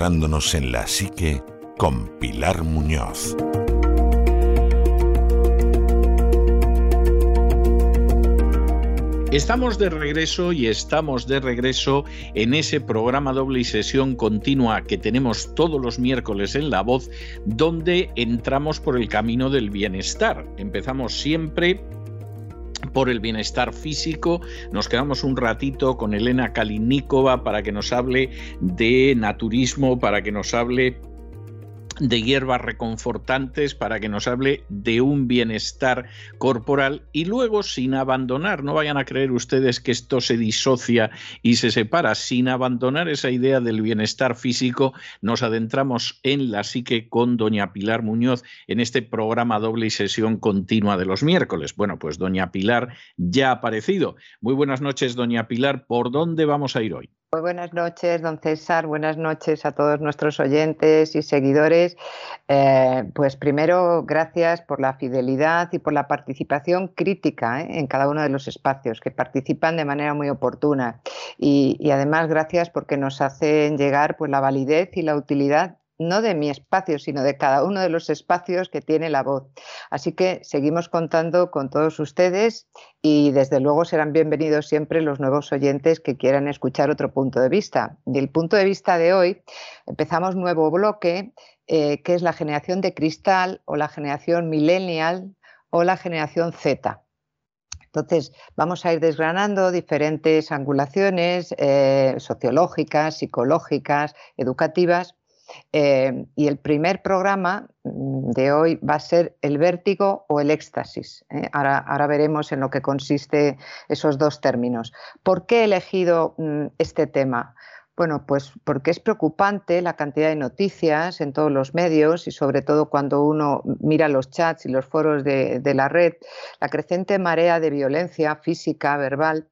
en la psique con Pilar Muñoz. Estamos de regreso y estamos de regreso en ese programa doble y sesión continua que tenemos todos los miércoles en La Voz, donde entramos por el camino del bienestar. Empezamos siempre por el bienestar físico. Nos quedamos un ratito con Elena Kalinikova para que nos hable de naturismo, para que nos hable de hierbas reconfortantes para que nos hable de un bienestar corporal y luego sin abandonar, no vayan a creer ustedes que esto se disocia y se separa, sin abandonar esa idea del bienestar físico, nos adentramos en la psique con doña Pilar Muñoz en este programa doble y sesión continua de los miércoles. Bueno, pues doña Pilar ya ha aparecido. Muy buenas noches, doña Pilar, ¿por dónde vamos a ir hoy? Muy buenas noches, don César. Buenas noches a todos nuestros oyentes y seguidores. Eh, pues primero, gracias por la fidelidad y por la participación crítica ¿eh? en cada uno de los espacios, que participan de manera muy oportuna. Y, y además, gracias porque nos hacen llegar pues, la validez y la utilidad no de mi espacio, sino de cada uno de los espacios que tiene la voz. Así que seguimos contando con todos ustedes y desde luego serán bienvenidos siempre los nuevos oyentes que quieran escuchar otro punto de vista. Del punto de vista de hoy, empezamos nuevo bloque, eh, que es la generación de cristal o la generación millennial o la generación Z. Entonces, vamos a ir desgranando diferentes angulaciones eh, sociológicas, psicológicas, educativas, eh, y el primer programa mm, de hoy va a ser el vértigo o el éxtasis. ¿eh? Ahora, veremos en lo que consiste esos dos términos. ¿Por qué he elegido mm, este tema? Bueno, pues porque es preocupante la cantidad de noticias en todos los medios y sobre todo cuando uno mira los chats y los foros de la red, la creciente marea de violencia física, verbal,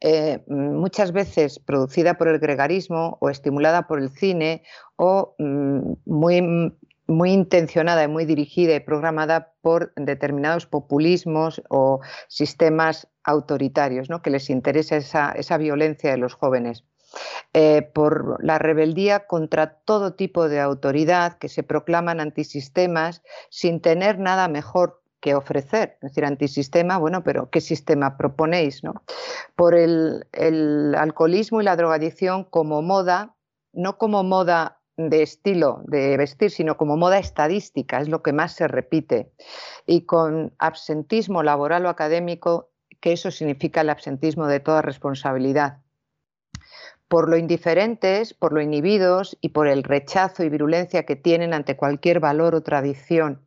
eh, muchas veces producida por el gregarismo o estimulada por el cine o mm, muy, muy intencionada y muy dirigida y programada por determinados populismos o sistemas autoritarios, ¿no? que les interesa esa, violencia de los jóvenes. Eh, por la rebeldía contra todo tipo de autoridad que se proclaman antisistemas sin tener nada mejor que ofrecer. Es decir, antisistema, bueno, pero ¿qué sistema proponéis? No? Por el, alcoholismo y la drogadicción como moda, no como moda de estilo de vestir, sino como moda estadística, es lo que más se repite. Y con absentismo laboral o académico, que eso significa el absentismo de toda responsabilidad. Por lo indiferentes, por lo inhibidos y por el rechazo y virulencia que tienen ante cualquier valor o tradición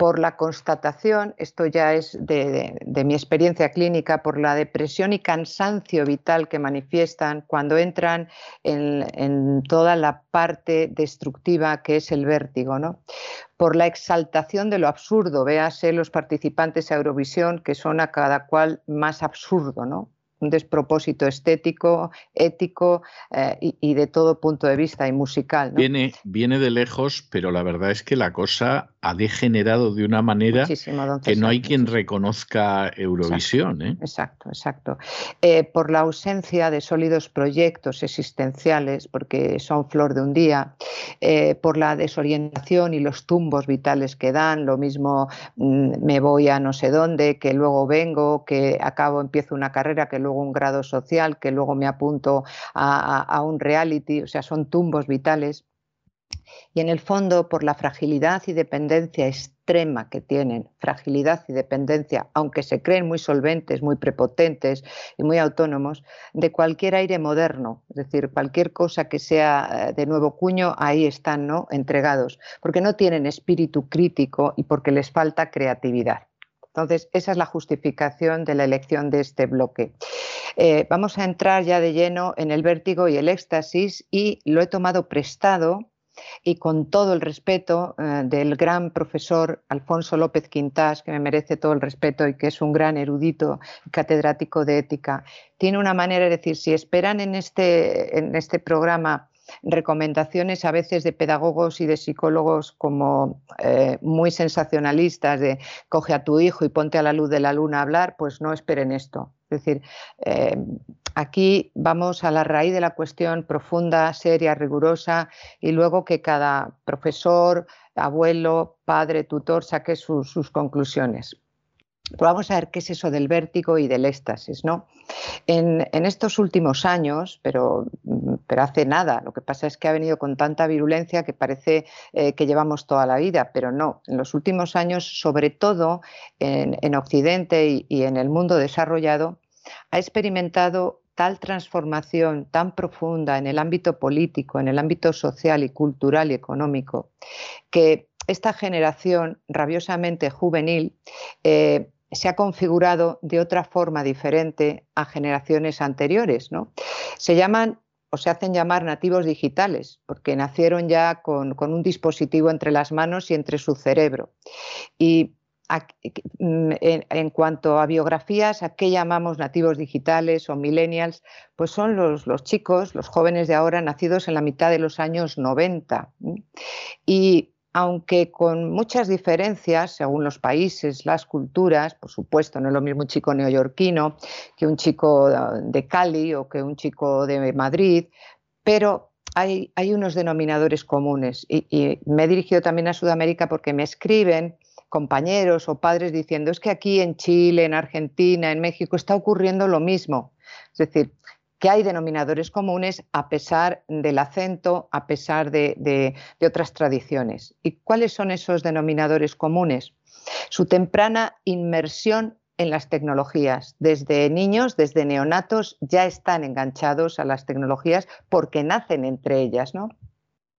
por la constatación, esto ya es de, mi experiencia clínica, por la depresión y cansancio vital que manifiestan cuando entran en, toda la parte destructiva que es el vértigo, ¿no? por la exaltación de lo absurdo, véase los participantes a Eurovisión, que son a cada cual más absurdo, ¿no? un despropósito estético, ético eh, y, de todo punto de vista y musical. Viene, viene de lejos, pero la verdad es que la cosa ha degenerado de una manera que no hay quien reconozca Eurovisión. ¿eh? Exacto, exacto. Eh, por la ausencia de sólidos proyectos existenciales, porque son flor de un día, por la desorientación y los tumbos vitales que dan, lo mismo mm, me voy a no sé dónde, que luego vengo, que acabo, empiezo una carrera, que luego un grado social, que luego me apunto a, un reality, o sea, son tumbos vitales. Y en el fondo, por la fragilidad y dependencia extrema que tienen, fragilidad y dependencia, aunque se creen muy solventes, muy prepotentes y muy autónomos, de cualquier aire moderno, es decir, cualquier cosa que sea eh, de nuevo cuño, ahí están ¿no? entregados, porque no tienen espíritu crítico y porque les falta creatividad. Entonces, esa es la justificación de la elección de este bloque. Eh, vamos a entrar ya de lleno en el vértigo y el éxtasis y lo he tomado prestado y con todo el respeto eh, del gran profesor Alfonso López Quintás, que me merece todo el respeto y que es un gran erudito catedrático de ética, tiene una manera de decir, si esperan en este, en este programa recomendaciones a veces de pedagogos y de psicólogos como eh, muy sensacionalistas de coge a tu hijo y ponte a la luz de la luna a hablar, pues no esperen esto. Es decir, eh, aquí vamos a la raíz de la cuestión profunda, seria, rigurosa y luego que cada profesor, abuelo, padre, tutor saque sus conclusiones. Pues vamos a ver qué es eso del vértigo y del éxtasis, ¿no? En, estos últimos años, pero, pero, hace nada, lo que pasa es que ha venido con tanta virulencia que parece eh, que llevamos toda la vida, pero no. En los últimos años, sobre todo en, Occidente y, en el mundo desarrollado, ha experimentado tal transformación tan profunda en el ámbito político, en el ámbito social y cultural y económico, que esta generación rabiosamente juvenil eh, se ha configurado de otra forma diferente a generaciones anteriores. ¿no? Se llaman o se hacen llamar nativos digitales, porque nacieron ya con, un dispositivo entre las manos y entre su cerebro. Y mm, en, cuanto a biografías, ¿a qué llamamos nativos digitales o millennials? Pues son los, chicos, los jóvenes de ahora, nacidos en la mitad de los años 90. Y aunque con muchas diferencias según los países, las culturas, por supuesto, no es lo mismo un chico neoyorquino que un chico de Cali o que un chico de Madrid, pero hay, unos denominadores comunes y, me he dirigido también a Sudamérica porque me escriben compañeros o padres diciendo es que aquí en Chile, en Argentina, en México está ocurriendo lo mismo. Es decir, que hay denominadores comunes a pesar del acento, a pesar de, otras tradiciones. ¿Y cuáles son esos denominadores comunes? Su temprana inmersión en las tecnologías. Desde niños, desde neonatos, ya están enganchados a las tecnologías porque nacen entre ellas, ¿no?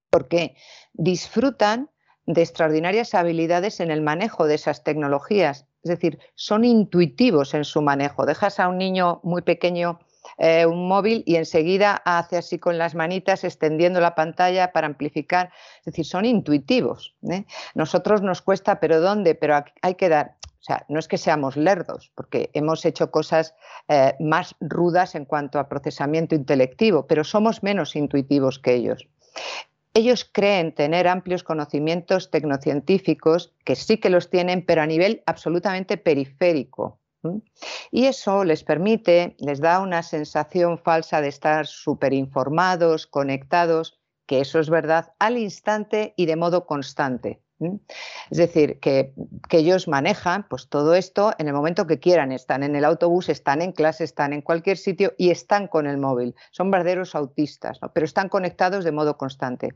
Porque disfrutan de extraordinarias habilidades en el manejo de esas tecnologías. Es decir, son intuitivos en su manejo. Dejas a un niño muy pequeño eh, un móvil y enseguida hace así con las manitas extendiendo la pantalla para amplificar. Es decir, son intuitivos. ¿eh? Nosotros nos cuesta, pero ¿dónde? Pero hay que dar, o sea, no es que seamos lerdos, porque hemos hecho cosas eh, más rudas en cuanto a procesamiento intelectivo, pero somos menos intuitivos que ellos. Ellos creen tener amplios conocimientos tecnocientíficos, que sí que los tienen, pero a nivel absolutamente periférico. Y eso les permite, les da una sensación falsa de estar súper informados, conectados, que eso es verdad, al instante y de modo constante. Es decir, que, ellos manejan pues, todo esto en el momento que quieran. Están en el autobús, están en clase, están en cualquier sitio y están con el móvil. Son verdaderos autistas, pero están conectados de modo constante.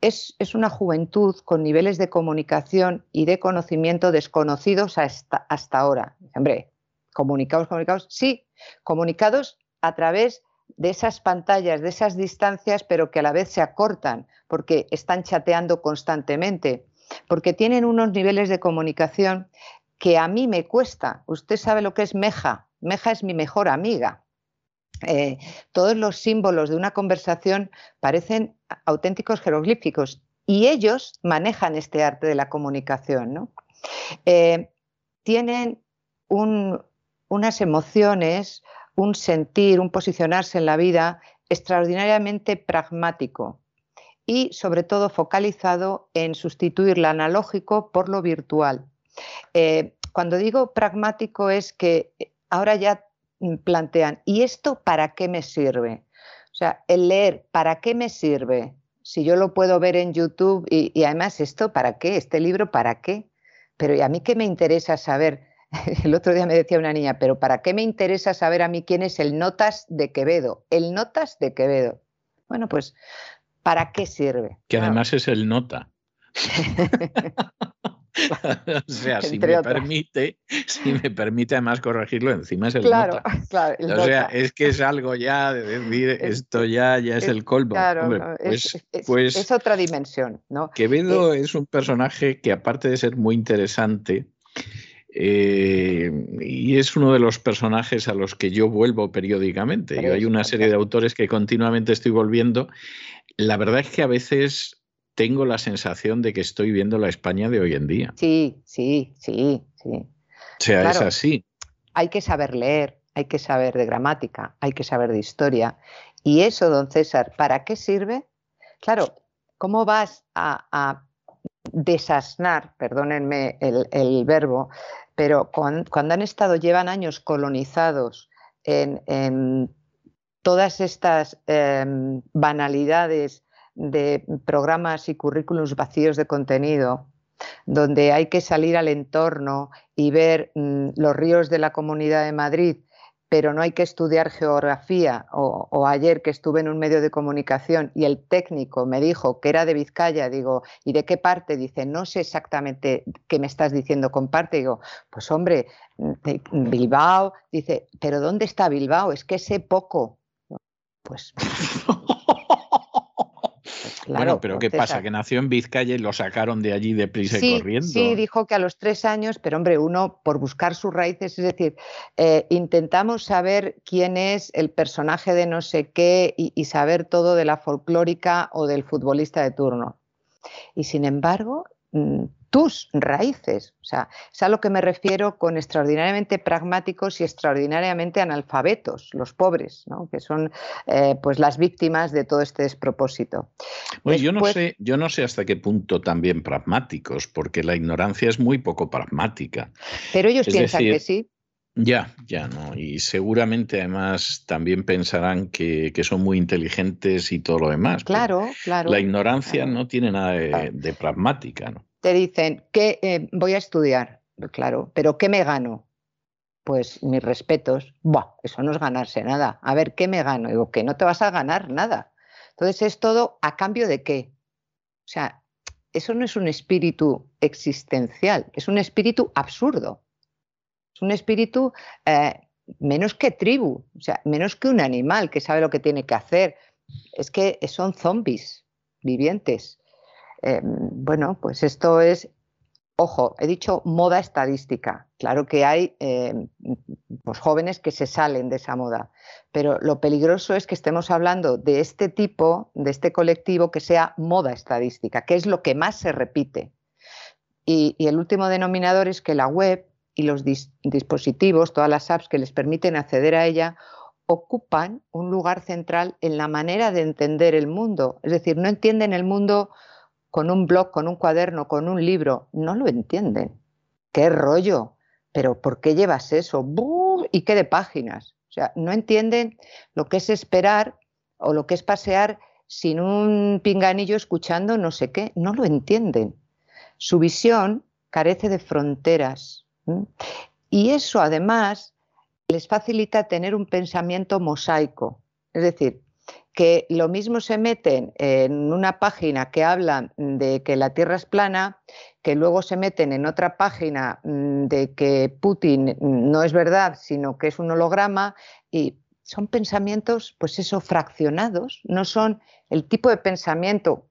Es, es, una juventud con niveles de comunicación y de conocimiento desconocidos hasta, hasta ahora. Hombre, comunicados, comunicados, sí, comunicados a través de esas pantallas, de esas distancias, pero que a la vez se acortan porque están chateando constantemente, porque tienen unos niveles de comunicación que a mí me cuesta. Usted sabe lo que es Meja. Meja es mi mejor amiga. Eh, todos los símbolos de una conversación parecen auténticos jeroglíficos y ellos manejan este arte de la comunicación. Eh, tienen un, unas emociones, un sentir, un posicionarse en la vida extraordinariamente pragmático y sobre todo focalizado en sustituir lo analógico por lo virtual. Eh, cuando digo pragmático es que ahora ya plantean, ¿y esto para qué me sirve? O sea, el leer, ¿para qué me sirve? Si yo lo puedo ver en YouTube y, y además esto, ¿para qué? Este libro, ¿para qué? Pero ¿y a mí qué me interesa saber El otro día me decía una niña, pero ¿para qué me interesa saber a mí quién es el Notas de Quevedo? El Notas de Quevedo. Bueno, pues, ¿para qué sirve? Que además es el Nota. o sea, si me permite, si me permite además corregirlo, encima es el nota. Claro, o sea, es que es algo ya de decir esto ya, ya es, el colmo. Claro, pues, pues es, otra dimensión, ¿no? Quevedo eh, es un personaje que aparte de ser muy interesante, Eh, y es uno de los personajes a los que yo vuelvo periódicamente. Yo hay una serie de autores que continuamente estoy volviendo. La verdad es que a veces tengo la sensación de que estoy viendo la España de hoy en día. Sí, sí, sí, sí. O sea, es así. Hay que saber leer, hay que saber de gramática, hay que saber de historia. Y eso, don César, ¿para qué sirve? Claro, ¿cómo vas a, desasnar, perdónenme el, verbo, pero cuando, han estado, llevan años colonizados en, todas estas em, banalidades de programas y currículums vacíos de contenido, donde hay que salir al entorno y ver mm, los ríos de la Comunidad de Madrid, pero no hay que estudiar geografía. O, ayer que estuve en un medio de comunicación y el técnico me dijo que era de Vizcaya, digo, ¿y de qué parte? Dice, no sé exactamente qué me estás diciendo con parte. Digo, pues hombre, Bilbao. Dice, ¿pero dónde está Bilbao? Es que sé poco. Pues bueno, pero ¿qué pasa? Que nació en Vizcaya y lo sacaron de allí deprisa y corriendo. Sí, dijo que a los tres años, pero hombre, uno por buscar sus raíces, es decir, eh, intentamos saber quién es el personaje de no sé qué y saber todo de la folclórica o del futbolista de turno. Y sin embargo, tus raíces. O sea, es a lo que me refiero con extraordinariamente pragmáticos y extraordinariamente analfabetos, los pobres, ¿no? que son eh, pues las víctimas de todo este despropósito. yo, no sé, yo no sé hasta qué punto también pragmáticos, porque la ignorancia es muy poco pragmática. Pero ellos piensan que sí. Ya, ya, ¿no? Y seguramente además también pensarán que, son muy inteligentes y todo lo demás. Claro, claro. La ignorancia no tiene nada de, de pragmática, ¿no? te dicen que eh, voy a estudiar, claro, pero ¿qué me gano? Pues mis respetos. Buah, eso no es ganarse nada. A ver, ¿qué me gano? Digo, que no te vas a ganar nada. Entonces es todo a cambio de qué. O sea, eso no es un espíritu existencial, es un espíritu absurdo. Un espíritu eh, menos que tribu, o sea, menos que un animal que sabe lo que tiene que hacer. Es que son zombies vivientes. Em, bueno, pues esto es, ojo, he dicho moda estadística. Claro que hay em, pues jóvenes que se salen de esa moda, pero lo peligroso es que estemos hablando de este tipo, de este colectivo que sea moda estadística, que es lo que más se repite. Y, el último denominador es que la web y los dispositivos, todas las apps que les permiten acceder a ella, ocupan un lugar central en la manera de entender el mundo. Es decir, no entienden el mundo con un blog, con un cuaderno, con un libro, no lo entienden. ¿Qué rollo? ¿Pero por qué llevas eso? ¿Y qué de páginas? O sea, no entienden lo que es esperar o lo que es pasear sin un pinganillo escuchando no sé qué. No lo entienden. Su visión carece de fronteras. Y eso además les facilita tener un pensamiento mosaico. Es decir, que lo mismo se meten en una página que habla de que la Tierra es plana, que luego se meten en otra página mm, de que Putin no es verdad, sino que es un holograma y son pensamientos, pues eso, fraccionados, no son el tipo de pensamiento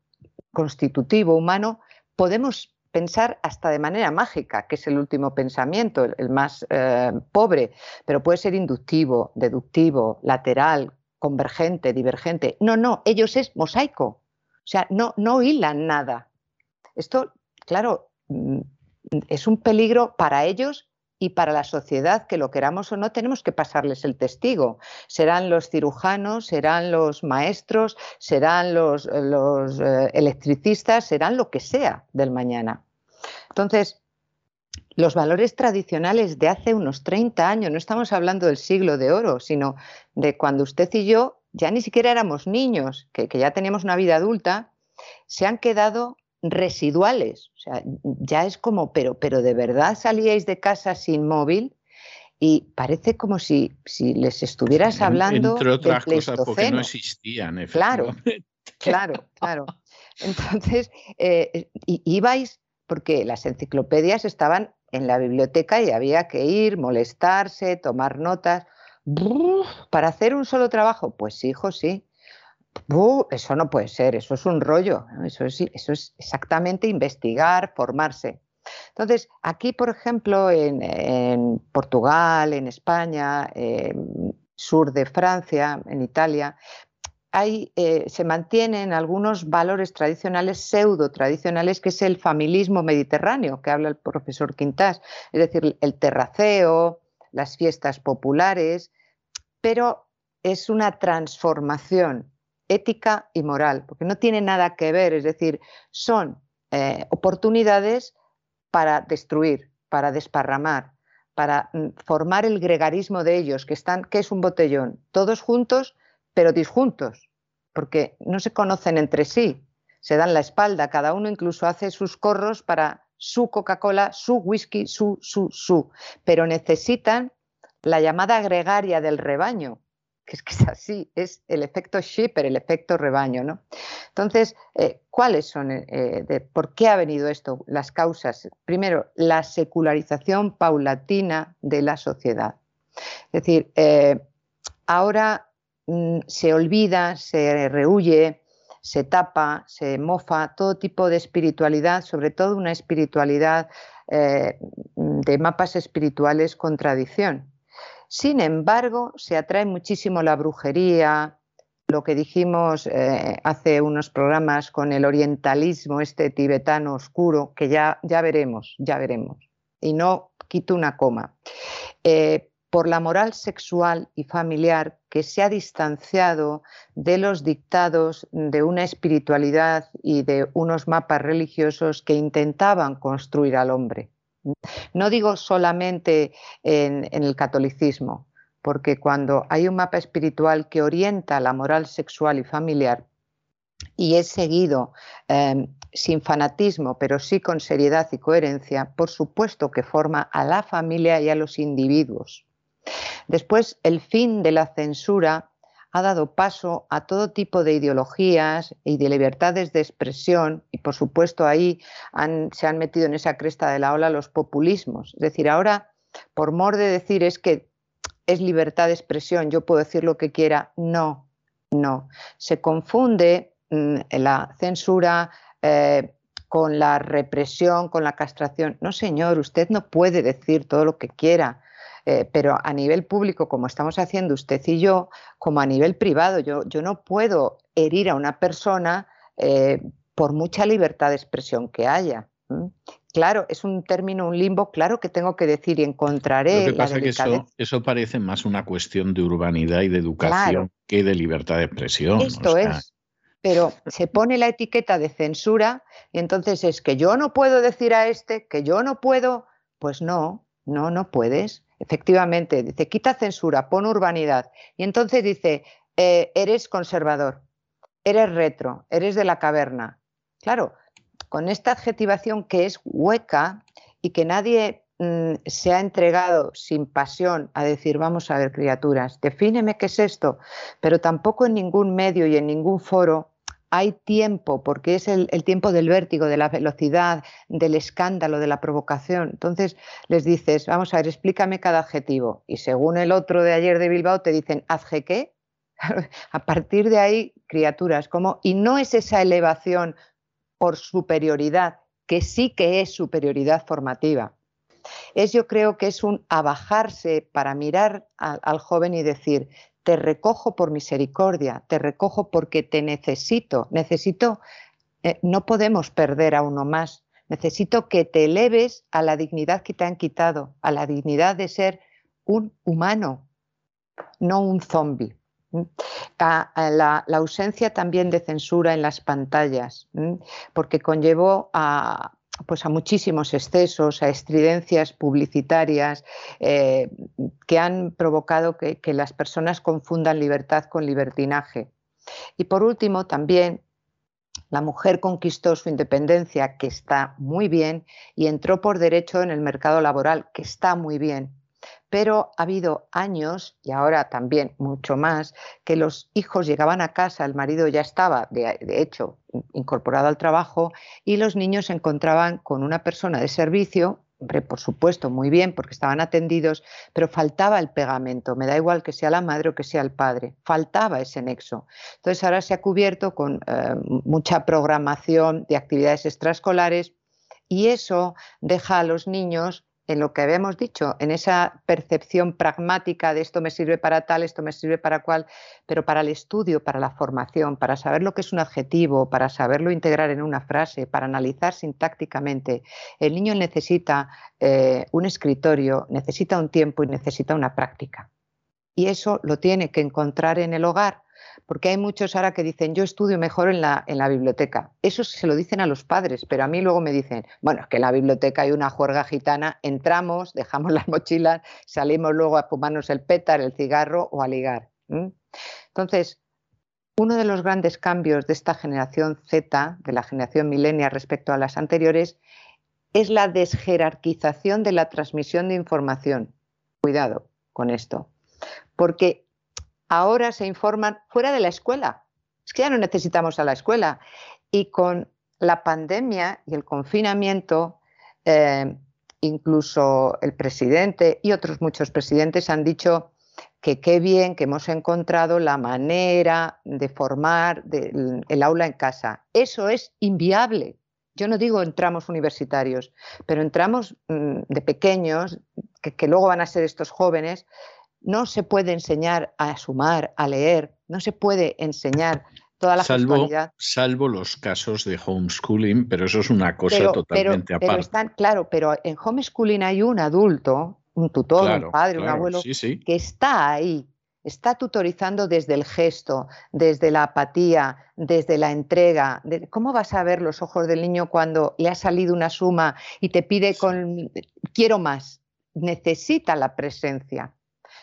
constitutivo humano, podemos pensar hasta de manera mágica, que es el último pensamiento, el, más eh, pobre, pero puede ser inductivo, deductivo, lateral, convergente, divergente. No, no, ellos es mosaico. O sea, no, no hilan nada. Esto, claro, mm, es un peligro para ellos y para la sociedad, que lo queramos o no, tenemos que pasarles el testigo. Serán los cirujanos, serán los maestros, serán los, los eh, electricistas, serán lo que sea del mañana. Entonces, los valores tradicionales de hace unos 30 años, no estamos hablando del siglo de oro, sino de cuando usted y yo ya ni siquiera éramos niños, que, ya teníamos una vida adulta, se han quedado residuales. O sea, ya es como, pero, pero de verdad salíais de casa sin móvil y parece como si, si les estuvieras hablando. Entre otras cosas porque no existían. Claro, claro, claro. Entonces, eh, ibais porque las enciclopedias estaban en la biblioteca y había que ir, molestarse, tomar notas. ¿Para hacer un solo trabajo? Pues hijo, sí. Eso no puede ser, eso es un rollo. Eso es, exactamente investigar, formarse. Entonces, aquí, por ejemplo, en, Portugal, en España, sur de Francia, en Italia, eh, se mantienen algunos valores tradicionales, pseudo tradicionales, que es el familismo mediterráneo, que habla el profesor Quintás, es decir, el terraceo, las fiestas populares, pero es una transformación ética y moral, porque no tiene nada que ver, es decir, son eh, oportunidades para destruir, para desparramar, para mm, formar el gregarismo de ellos, que están, que es un botellón, todos juntos, pero disjuntos, porque no se conocen entre sí, se dan la espalda, cada uno incluso hace sus corros para su Coca-Cola, su whisky, su, su, su, pero necesitan la llamada gregaria del rebaño, que es que es así, es el efecto shipper, el efecto rebaño. ¿no? Entonces, eh, ¿cuáles son, eh, de, por qué ha venido esto? Las causas. Primero, la secularización paulatina de la sociedad. Es decir, eh, ahora mm, se olvida, se rehuye, se tapa, se mofa todo tipo de espiritualidad, sobre todo una espiritualidad de mapas espirituales con tradición. Sin embargo, se atrae muchísimo la brujería, lo que dijimos eh, hace unos programas con el orientalismo este tibetano oscuro, que ya, ya veremos, ya veremos. Y no quito una coma. Eh, por la moral sexual y familiar que se ha distanciado de los dictados de una espiritualidad y de unos mapas religiosos que intentaban construir al hombre. No digo solamente en, el catolicismo, porque cuando hay un mapa espiritual que orienta la moral sexual y familiar y es seguido em, sin fanatismo, pero sí con seriedad y coherencia, por supuesto que forma a la familia y a los individuos. Después, el fin de la censura ha dado paso a todo tipo de ideologías y de libertades de expresión y por supuesto ahí se han metido en esa cresta de la ola los populismos. Es decir, ahora, por mor de decir es que es libertad de expresión, yo puedo decir lo que quiera, no, no. Se confunde mm, la censura. Eh, con la represión, con la castración. No, señor, usted no puede decir todo lo que quiera. Eh, pero a nivel público, como estamos haciendo usted y yo, como a nivel privado, yo, yo no puedo herir a una persona eh, por mucha libertad de expresión que haya. Claro, es un término, un limbo, claro que tengo que decir y encontraré. Lo que pasa es que eso, eso, parece más una cuestión de urbanidad y de educación que de libertad de expresión. Esto es. Pero se pone la etiqueta de censura y entonces es que yo no puedo decir a este, que yo no puedo. Pues no, no, no puedes. Efectivamente, dice, quita censura, pon urbanidad. Y entonces dice, eh, eres conservador, eres retro, eres de la caverna. Claro, con esta adjetivación que es hueca y que nadie mm, se ha entregado sin pasión a decir, vamos a ver, criaturas, defíneme qué es esto, pero tampoco en ningún medio y en ningún foro hay tiempo, porque es el, tiempo del vértigo, de la velocidad, del escándalo, de la provocación. Entonces les dices, vamos a ver, explícame cada adjetivo. Y según el otro de ayer de Bilbao, te dicen, ¿adje qué? a partir de ahí, criaturas, como, y no es esa elevación por superioridad, que sí que es superioridad formativa. Es yo creo que es un abajarse para mirar al joven y decir, te recojo por misericordia, te recojo porque te necesito, necesito, eh, no podemos perder a uno más, necesito que te eleves a la dignidad que te han quitado, a la dignidad de ser un humano, no un zombi. la, ausencia también de censura en las pantallas, porque conllevó a, pues a muchísimos excesos, a estridencias publicitarias eh, que han provocado que, que las personas confundan libertad con libertinaje. Y por último, también la mujer conquistó su independencia, que está muy bien, y entró por derecho en el mercado laboral, que está muy bien pero ha habido años, y ahora también mucho más, que los hijos llegaban a casa, el marido ya estaba, de, hecho, incorporado al trabajo, y los niños se encontraban con una persona de servicio, por supuesto, muy bien, porque estaban atendidos, pero faltaba el pegamento, me da igual que sea la madre o que sea el padre, faltaba ese nexo. Entonces ahora se ha cubierto con eh, mucha programación de actividades extraescolares, Y eso deja a los niños en lo que habíamos dicho, en esa percepción pragmática de esto me sirve para tal, esto me sirve para cual, pero para el estudio, para la formación, para saber lo que es un adjetivo, para saberlo integrar en una frase, para analizar sintácticamente, el niño necesita eh, un escritorio, necesita un tiempo y necesita una práctica. Y eso lo tiene que encontrar en el hogar porque hay muchos ahora que dicen, yo estudio mejor en la, en la biblioteca. Eso se lo dicen a los padres, pero a mí luego me dicen, bueno, es que en la biblioteca hay una juerga gitana, entramos, dejamos las mochilas, salimos luego a fumarnos el pétar, el cigarro o a ligar. Entonces, uno de los grandes cambios de esta generación Z, de la generación milenia respecto a las anteriores, es la desjerarquización de la transmisión de información. Cuidado con esto, porque ahora se informan fuera de la escuela. Es que ya no necesitamos a la escuela. Y con la pandemia y el confinamiento, eh, incluso el presidente y otros muchos presidentes han dicho que qué bien que hemos encontrado la manera de formar el aula en casa. Eso es inviable. Yo no digo entramos universitarios, pero entramos mm, de pequeños, que luego van a ser estos jóvenes, no se puede enseñar a sumar, a leer, no se puede enseñar toda la salvo, Salvo los casos de homeschooling, pero eso es una cosa totalmente aparte. Pero están, claro, pero en homeschooling hay un adulto, un tutor, un padre, un abuelo, que está ahí, está tutorizando desde el gesto, desde la apatía, desde la entrega. ¿Cómo vas a ver los ojos del niño cuando le ha salido una suma y te pide con quiero más? Necesita la presencia.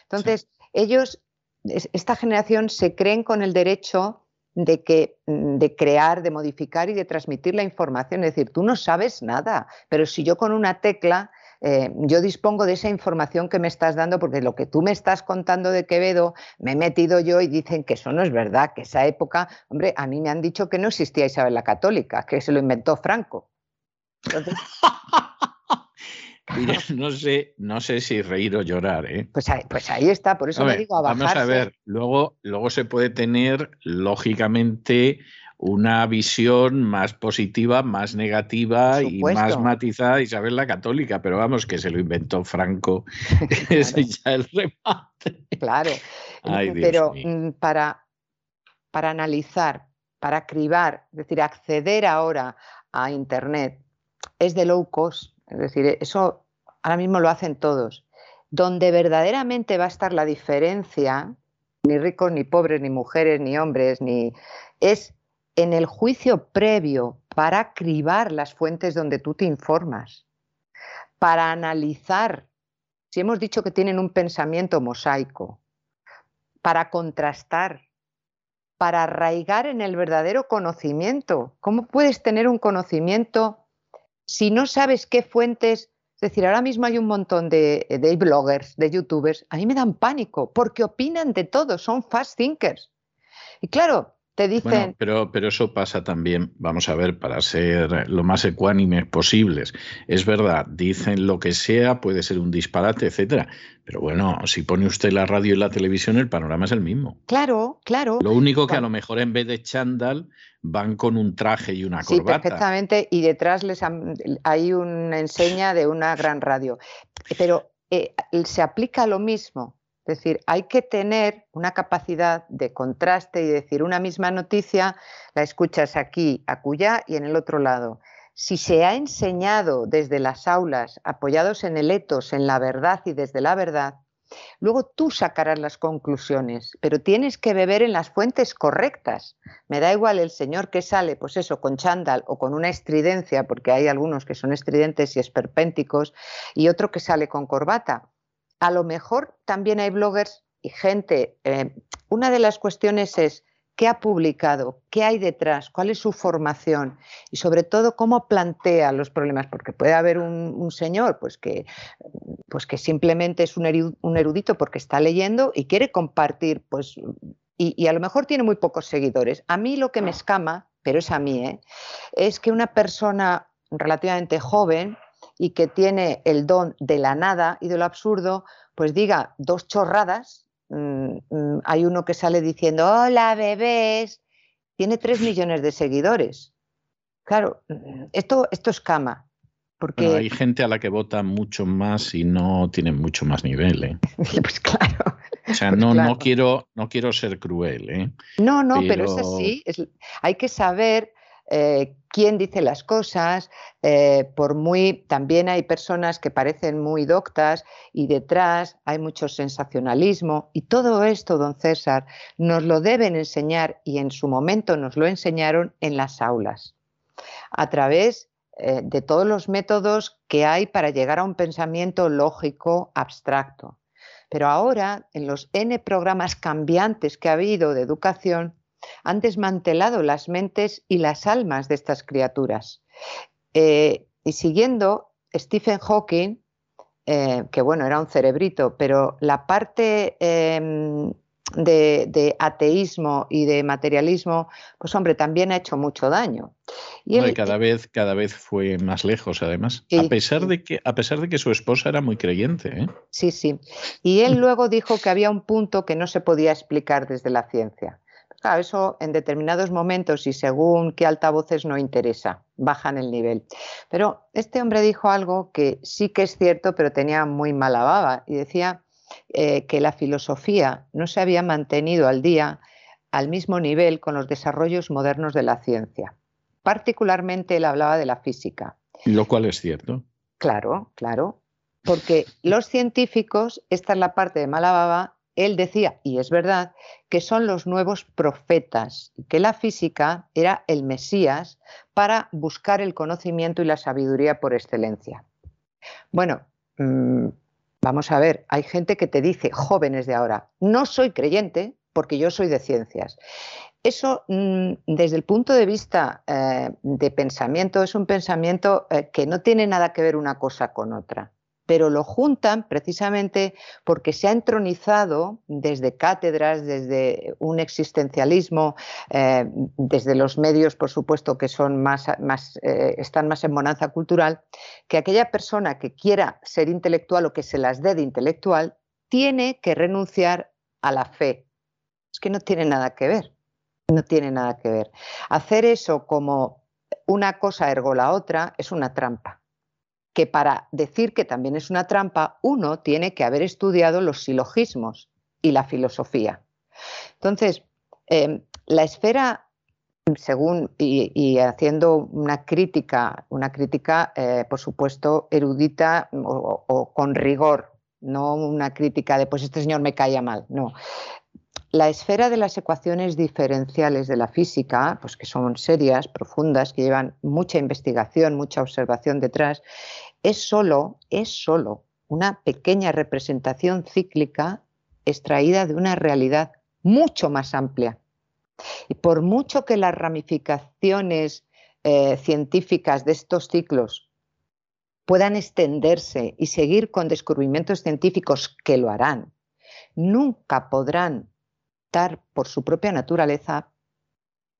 Entonces, ellos, esta generación se creen con el derecho de, que, mm, de crear, de modificar y de transmitir la información. Es decir, tú no sabes nada, pero si yo con una tecla eh, yo dispongo de esa información que me estás dando, porque lo que tú me estás contando de Quevedo, me he metido yo y dicen que eso no es verdad, que esa época, hombre, a mí me han dicho que no existía Isabel la Católica, que se lo inventó Franco. Entonces... no sé, no sé si reír o llorar, ¿eh? Pues ahí, pues ahí está, por eso me digo a bajarse. Vamos a ver, luego, luego se puede tener, lógicamente, una visión más positiva, más negativa y más matizada. Isabel la Católica, pero vamos, que se lo inventó Franco, ese ya el remate. Claro, pero mm, para, para analizar, para cribar, es decir, acceder ahora a Internet es de low cost es decir, eso ahora mismo lo hacen todos. Donde verdaderamente va a estar la diferencia, ni ricos, ni pobres, ni mujeres, ni hombres, ni es en el juicio previo para cribar las fuentes donde tú te informas, para analizar, si hemos dicho que tienen un pensamiento mosaico, para contrastar, para arraigar en el verdadero conocimiento. ¿Cómo puedes tener un conocimiento si no sabes qué fuentes, es decir, ahora mismo hay un montón de, bloggers, de youtubers, a mí me dan pánico porque opinan de todo, son fast thinkers. Y claro, te dicen... pero, pero eso pasa también, vamos a ver, para ser lo más ecuánimes posibles. Es verdad, dicen lo que sea, puede ser un disparate, etcétera. Pero bueno, si pone usted la radio y la televisión, el panorama es el mismo. Claro, claro. Lo único que a lo mejor en vez de chándal van con un traje y una corbata. Sí, perfectamente, y detrás les hay una enseña de una gran radio. Pero eh, se aplica lo mismo es decir, hay que tener una capacidad de contraste y decir una misma noticia, la escuchas aquí, acullá y en el otro lado. Si se ha enseñado desde las aulas, apoyados en el etos, en la verdad y desde la verdad, luego tú sacarás las conclusiones, pero tienes que beber en las fuentes correctas. Me da igual el señor que sale, pues eso, con chándal o con una estridencia, porque hay algunos que son estridentes y esperpénticos, y otro que sale con corbata a lo mejor también hay bloggers y gente. Eh, una de las cuestiones es qué ha publicado, qué hay detrás, cuál es su formación y sobre todo cómo plantea los problemas, porque puede haber un, señor pues que, pues que simplemente es un erudito porque está leyendo y quiere compartir, pues, y, a lo mejor tiene muy pocos seguidores. A mí lo que me escama, pero es a mí, ¿eh? es que una persona relativamente joven y que tiene el don de la nada y de lo absurdo, pues diga dos chorradas. Mm, mm, hay uno que sale diciendo, hola bebés, tiene tres millones de seguidores. Claro, mm, esto, esto es cama. Porque... hay gente a la que vota mucho más y no tiene mucho más nivel. ¿eh? pues claro. O sea, no, no, quiero, no quiero ser cruel. ¿eh? No, no, pero, es así. hay que saber eh, quién dice las cosas, eh, por muy, también hay personas que parecen muy doctas y detrás hay mucho sensacionalismo y todo esto, don César, nos lo deben enseñar y en su momento nos lo enseñaron en las aulas, a través eh, de todos los métodos que hay para llegar a un pensamiento lógico abstracto. Pero ahora, en los N programas cambiantes que ha habido de educación, han desmantelado las mentes y las almas de estas criaturas. Eh, y siguiendo, Stephen Hawking, eh, que bueno, era un cerebrito, pero la parte em, de, ateísmo y de materialismo, pues hombre, también ha hecho mucho daño. Y cada, vez, cada vez fue más lejos, además, a, pesar de que, a pesar de que su esposa era muy creyente. ¿eh? Sí, sí. Y él luego dijo que había un punto que no se podía explicar desde la ciencia. Claro, eso en determinados momentos y según qué altavoces no interesa, bajan el nivel. Pero este hombre dijo algo que sí que es cierto, pero tenía muy mala baba y decía eh, que la filosofía no se había mantenido al día al mismo nivel con los desarrollos modernos de la ciencia. Particularmente él hablaba de la física. Lo cual es cierto. Claro, claro. Porque los científicos, esta es la parte de mala baba, él decía, y es verdad, que son los nuevos profetas, que la física era el Mesías para buscar el conocimiento y la sabiduría por excelencia. Bueno, mm, vamos a ver, hay gente que te dice, jóvenes de ahora, no soy creyente porque yo soy de ciencias. Eso, mm, desde el punto de vista eh, de pensamiento, es un pensamiento eh, que no tiene nada que ver una cosa con otra pero lo juntan precisamente porque se ha entronizado desde cátedras, desde un existencialismo, eh, desde los medios, por supuesto, que son más, eh, están más en bonanza cultural, que aquella persona que quiera ser intelectual o que se las dé de intelectual tiene que renunciar a la fe. Es que no tiene nada que ver, no tiene nada que ver. Hacer eso como una cosa ergo la otra es una trampa que para decir que también es una trampa, uno tiene que haber estudiado los silogismos y la filosofía. Entonces, em, la esfera, según y, haciendo una crítica, una crítica, eh, por supuesto, erudita o, con rigor, no una crítica de pues este señor me caía mal, no. La esfera de las ecuaciones diferenciales de la física, pues que son serias, profundas, que llevan mucha investigación, mucha observación detrás, es solo, es solo una pequeña representación cíclica extraída de una realidad mucho más amplia. Y por mucho que las ramificaciones eh, científicas de estos ciclos puedan extenderse y seguir con descubrimientos científicos que lo harán, nunca podrán dar por su propia naturaleza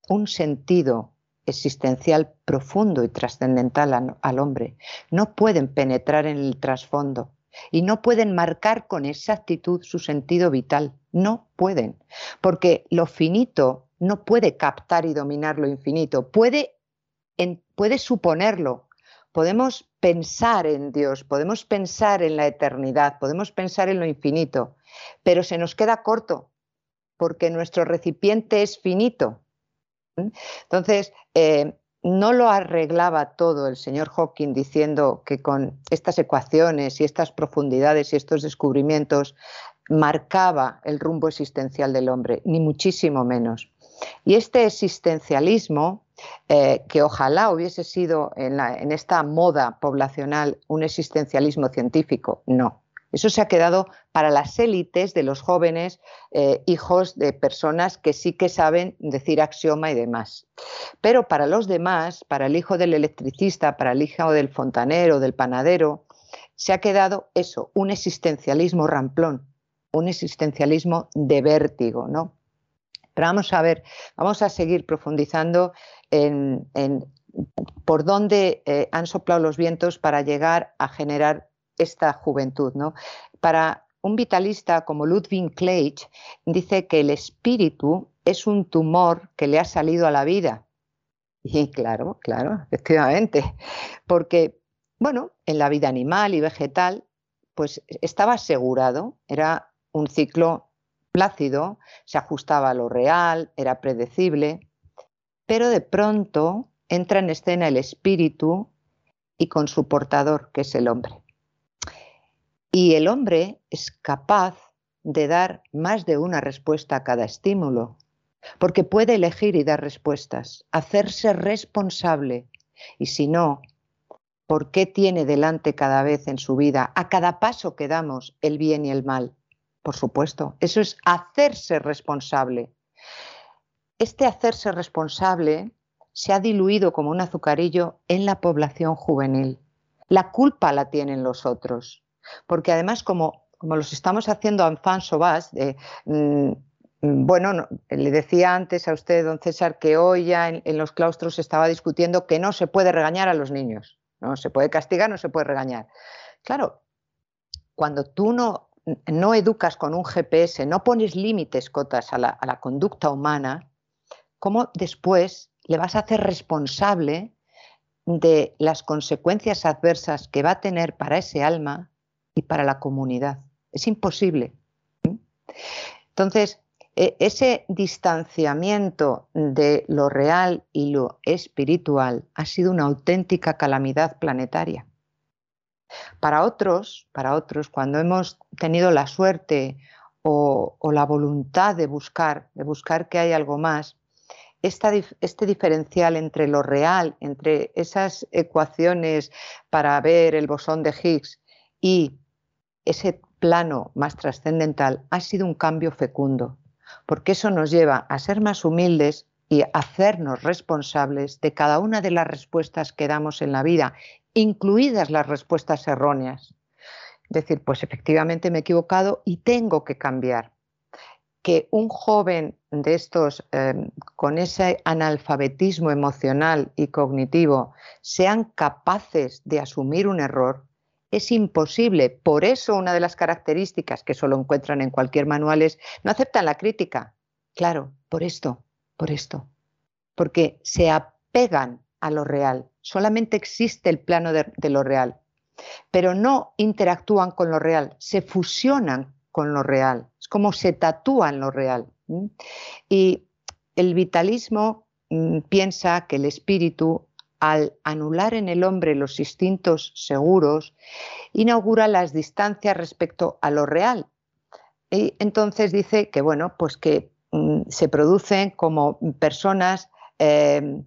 un sentido existencial profundo y trascendental al hombre. No pueden penetrar en el trasfondo y no pueden marcar con exactitud su sentido vital. No pueden, porque lo finito no puede captar y dominar lo infinito, puede, puede suponerlo. Podemos pensar en Dios, podemos pensar en la eternidad, podemos pensar en lo infinito, pero se nos queda corto porque nuestro recipiente es finito. Entonces, eh, no lo arreglaba todo el señor Hawking diciendo que con estas ecuaciones y estas profundidades y estos descubrimientos marcaba el rumbo existencial del hombre, ni muchísimo menos. Y este existencialismo, eh, que ojalá hubiese sido en esta moda poblacional un existencialismo científico, no. Eso se ha quedado para las élites de los jóvenes eh, hijos de personas que sí que saben decir axioma y demás. Pero para los demás, para el hijo del electricista, para el hijo del fontanero, del panadero, se ha quedado eso, un existencialismo ramplón, un existencialismo de vértigo, ¿no? Pero vamos a ver, vamos a seguir profundizando en, por dónde eh, han soplado los vientos para llegar a generar esta juventud. ¿no? Para un vitalista como Ludwig Kleich, dice que el espíritu es un tumor que le ha salido a la vida. Y claro, claro, efectivamente, porque bueno, en la vida animal y vegetal, pues estaba asegurado, era un ciclo plácido, se ajustaba a lo real, era predecible, pero de pronto entra en escena el espíritu y con su portador, que es el hombre. Y el hombre es capaz de dar más de una respuesta a cada estímulo, porque puede elegir y dar respuestas, hacerse responsable. Y si no, ¿por qué tiene delante cada vez en su vida, a cada paso que damos, el bien y el mal? Por supuesto, eso es hacerse responsable. Este hacerse responsable se ha diluido como un azucarillo en la población juvenil. La culpa la tienen los otros, porque además como, como los estamos haciendo a enfant sauvage, mm, bueno, le decía antes a usted, don César, que hoy ya en, los claustros se estaba discutiendo que no se puede regañar a los niños, no se puede castigar, no se puede regañar. Claro, cuando tú no, no educas con un GPS, no pones límites cotas a la, a la conducta humana, ¿cómo después le vas a hacer responsable de las consecuencias adversas que va a tener para ese alma y para la comunidad. Es imposible. Entonces, e, ese distanciamiento de lo real y lo espiritual ha sido una auténtica calamidad planetaria. Para otros, para otros, cuando hemos tenido la suerte o, o la voluntad de buscar, de buscar que hay algo más, este diferencial entre lo real, entre esas ecuaciones para ver el bosón de Higgs y ese plano más trascendental, ha sido un cambio fecundo, porque eso nos lleva a ser más humildes y hacernos responsables de cada una de las respuestas que damos en la vida, incluidas las respuestas erróneas. Decir, pues efectivamente me he equivocado y tengo que cambiar que un joven de estos em, con ese analfabetismo emocional y cognitivo sean capaces de asumir un error es imposible. Por eso una de las características que solo encuentran en cualquier manual es no aceptan la crítica. Claro, por esto, por esto. Porque se apegan a lo real. Solamente existe el plano de, de lo real. Pero no interactúan con lo real, se fusionan con lo real, es como se tatúa en lo real. Y el vitalismo mm, piensa que el espíritu, al anular en el hombre los instintos seguros, inaugura las distancias respecto a lo real. Y entonces dice que, bueno, pues que mm, se producen como personas em,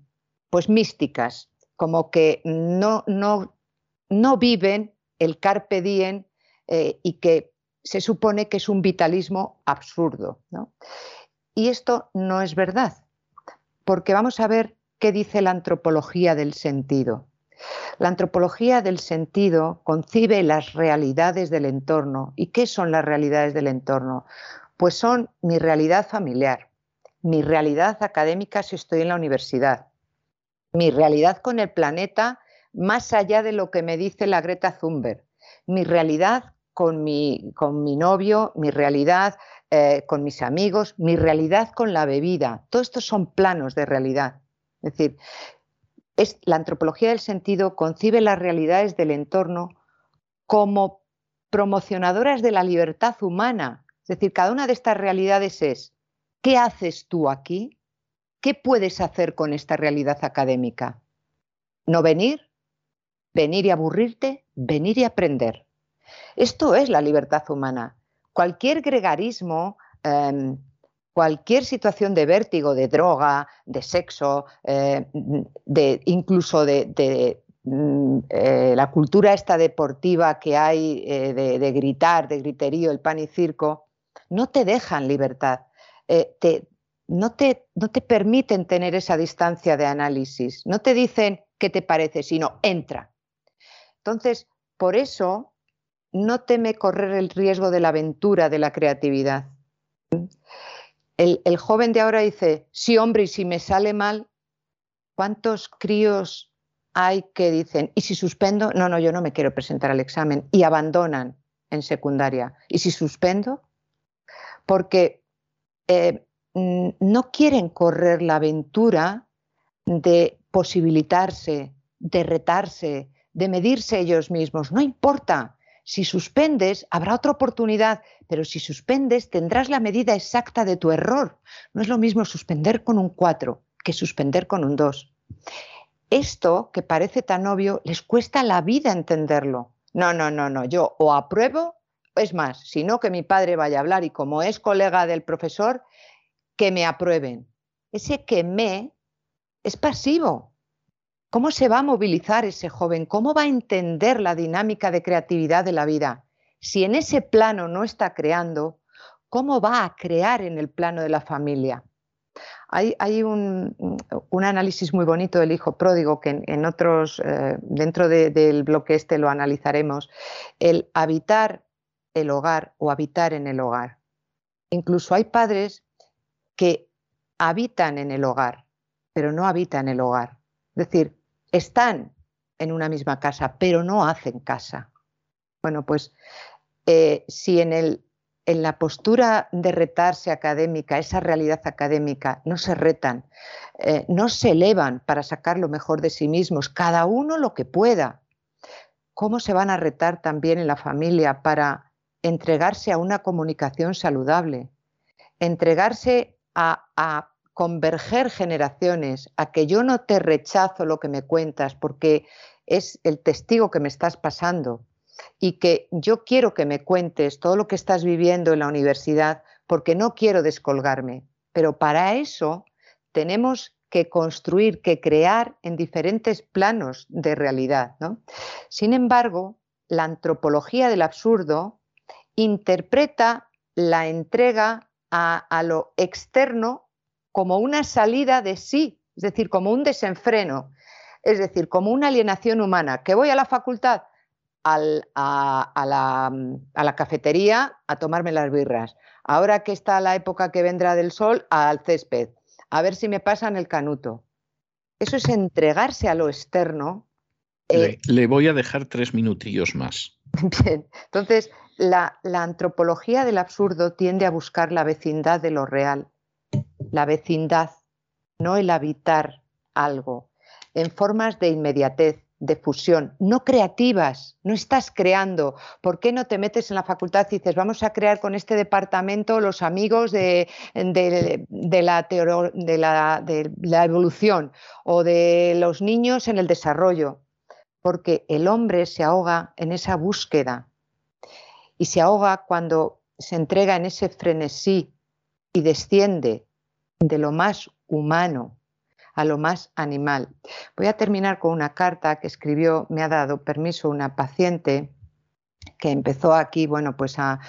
pues místicas, como que no, no, no viven el carpe diem eh, y que se supone que es un vitalismo absurdo. Y esto no es verdad, porque vamos a ver qué dice la antropología del sentido. La antropología del sentido concibe las realidades del entorno. ¿Y qué son las realidades del entorno? Pues son mi realidad familiar, mi realidad académica si estoy en la universidad, mi realidad con el planeta más allá de lo que me dice la Greta Thunberg, mi realidad con mi, con mi novio, mi realidad eh, con mis amigos, mi realidad con la bebida. Todos estos son planos de realidad. Es decir, la antropología del sentido concibe las realidades del entorno como promocionadoras de la libertad humana. Es decir, cada una de estas realidades es, ¿qué haces tú aquí? ¿Qué puedes hacer con esta realidad académica? ¿No venir? ¿Venir y aburrirte? ¿Venir y aprender? Esto es la libertad humana. Cualquier gregarismo, em, cualquier situación de vértigo, de droga, de sexo, eh, de, incluso de, mm, eh, la cultura esta deportiva que hay eh, de, gritar, de griterío, el pan y circo, no te dejan libertad. no, te, no te permiten tener esa distancia de análisis. No te dicen qué te parece, sino entra. Entonces, por eso no teme correr el riesgo de la aventura, de la creatividad. El, joven de ahora dice, sí, hombre, y si me sale mal, ¿cuántos críos hay que dicen, y si suspendo? No, no, yo no me quiero presentar al examen, y abandonan en secundaria. ¿Y si suspendo? Porque eh, no quieren correr la aventura de posibilitarse, de retarse, de medirse ellos mismos. No importa, si suspendes, habrá otra oportunidad, pero si suspendes, tendrás la medida exacta de tu error. No es lo mismo suspender con un 4 que suspender con un 2. Esto, que parece tan obvio, les cuesta la vida entenderlo. No, no, no, no, yo o apruebo, es más, si no que mi padre vaya a hablar y como es colega del profesor, que me aprueben. Ese que me es pasivo. ¿Cómo se va a movilizar ese joven? ¿Cómo va a entender la dinámica de creatividad de la vida? Si en ese plano no está creando, ¿cómo va a crear en el plano de la familia? Hay, un, análisis muy bonito del hijo pródigo que en, otros, eh, dentro del bloque este lo analizaremos, el habitar el hogar o habitar en el hogar. Incluso hay padres que habitan en el hogar, pero no habitan el hogar. Es decir, están en una misma casa, pero no hacen casa. Bueno, pues eh, si en, el, en la postura de retarse académica, esa realidad académica, no se retan, eh, no se elevan para sacar lo mejor de sí mismos, cada uno lo que pueda, ¿cómo se van a retar también en la familia para entregarse a una comunicación saludable, entregarse a, a converger generaciones, a que yo no te rechazo lo que me cuentas porque es el testigo que me estás pasando y que yo quiero que me cuentes todo lo que estás viviendo en la universidad porque no quiero descolgarme. Pero para eso tenemos que construir, que crear en diferentes planos de realidad. Sin embargo, la antropología del absurdo interpreta la entrega a lo externo como una salida de sí, es decir, como un desenfreno, es decir, como una alienación humana, que voy a la facultad, a, la, cafetería a tomarme las birras. Ahora que está la época que vendrá del sol, al césped, a ver si me pasan el canuto. Eso es entregarse a lo externo. le, eh, voy a dejar tres minutillos más. Bien, entonces la antropología del absurdo tiende a buscar la vecindad de lo real la vecindad, no el habitar algo, en formas de inmediatez, de fusión, no creativas, no estás creando. ¿Por qué no te metes en la facultad y dices, vamos a crear con este departamento los amigos de, la, de la evolución o de los niños en el desarrollo? Porque el hombre se ahoga en esa búsqueda y se ahoga cuando se entrega en ese frenesí y desciende de lo más humano a lo más animal. Voy a terminar con una carta que escribió, me ha dado permiso una paciente que empezó aquí, bueno, pues a,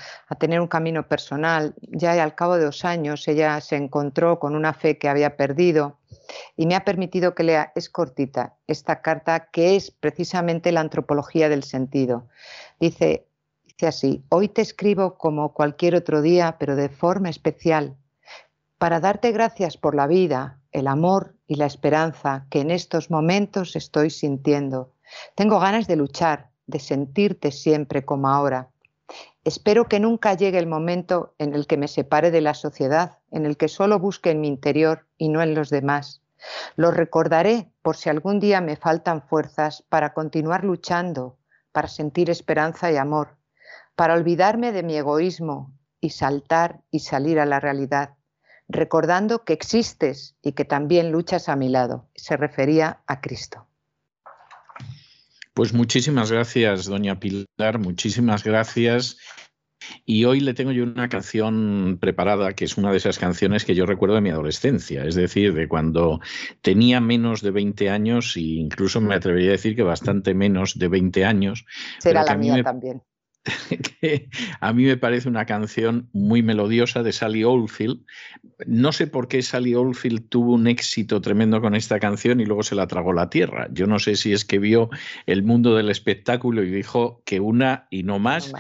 tener un camino personal. Ya al cabo de dos años ella se encontró con una fe que había perdido y me ha permitido que lea, es cortita, esta carta que es precisamente la antropología del sentido. Dice, dice así, hoy te escribo como cualquier otro día, pero de forma especial para darte gracias por la vida, el amor y la esperanza que en estos momentos estoy sintiendo. Tengo ganas de luchar, de sentirte siempre como ahora. Espero que nunca llegue el momento en el que me separe de la sociedad, en el que solo busque en mi interior y no en los demás. Lo recordaré por si algún día me faltan fuerzas para continuar luchando, para sentir esperanza y amor, para olvidarme de mi egoísmo y saltar y salir a la realidad recordando que existes y que también luchas a mi lado. Se refería a Cristo. Pues muchísimas gracias, doña Pilar, muchísimas gracias. Y hoy le tengo yo una canción preparada, que es una de esas canciones que yo recuerdo de mi adolescencia, es decir, de cuando tenía menos de 20 años e incluso me atrevería a decir que bastante menos de 20 años. Será la mía también. que a mí me parece una canción muy melodiosa de Sally Oldfield. No sé por qué Sally Oldfield tuvo un éxito tremendo con esta canción y luego se la tragó la tierra. Yo no sé si es que vio el mundo del espectáculo y dijo que una y no más.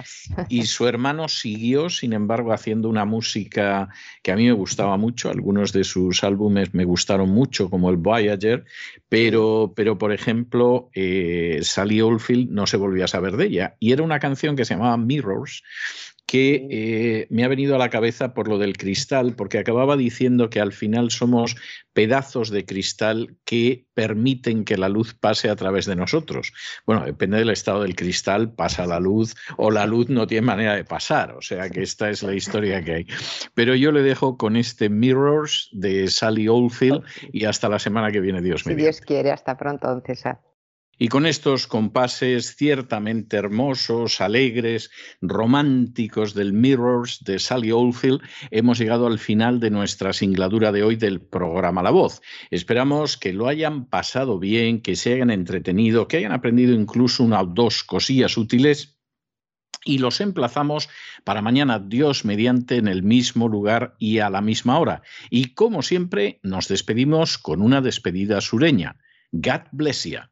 y su hermano siguió, sin embargo, haciendo una música que a mí me gustaba mucho. Algunos de sus álbumes me gustaron mucho, como el Voyager, pero, pero por ejemplo, eh, Sally Oldfield no se volvió a saber de ella. Y era una canción que se llamaba Mirrors, que eh, me ha venido a la cabeza por lo del cristal, porque acababa diciendo que al final somos pedazos de cristal que permiten que la luz pase a través de nosotros. Bueno, depende del estado del cristal, pasa la luz o la luz no tiene manera de pasar, o sea que esta es la historia que hay. Pero yo le dejo con este Mirrors de Sally Oldfield y hasta la semana que viene, Dios mío. Si Dios quiere, hasta pronto, don César. Y con estos compases ciertamente hermosos, alegres, románticos del Mirrors de Sally Oldfield, hemos llegado al final de nuestra singladura de hoy del programa La Voz. Esperamos que lo hayan pasado bien, que se hayan entretenido, que hayan aprendido incluso una o dos cosillas útiles y los emplazamos para mañana, Dios mediante, en el mismo lugar y a la misma hora. Y como siempre, nos despedimos con una despedida sureña. God bless you.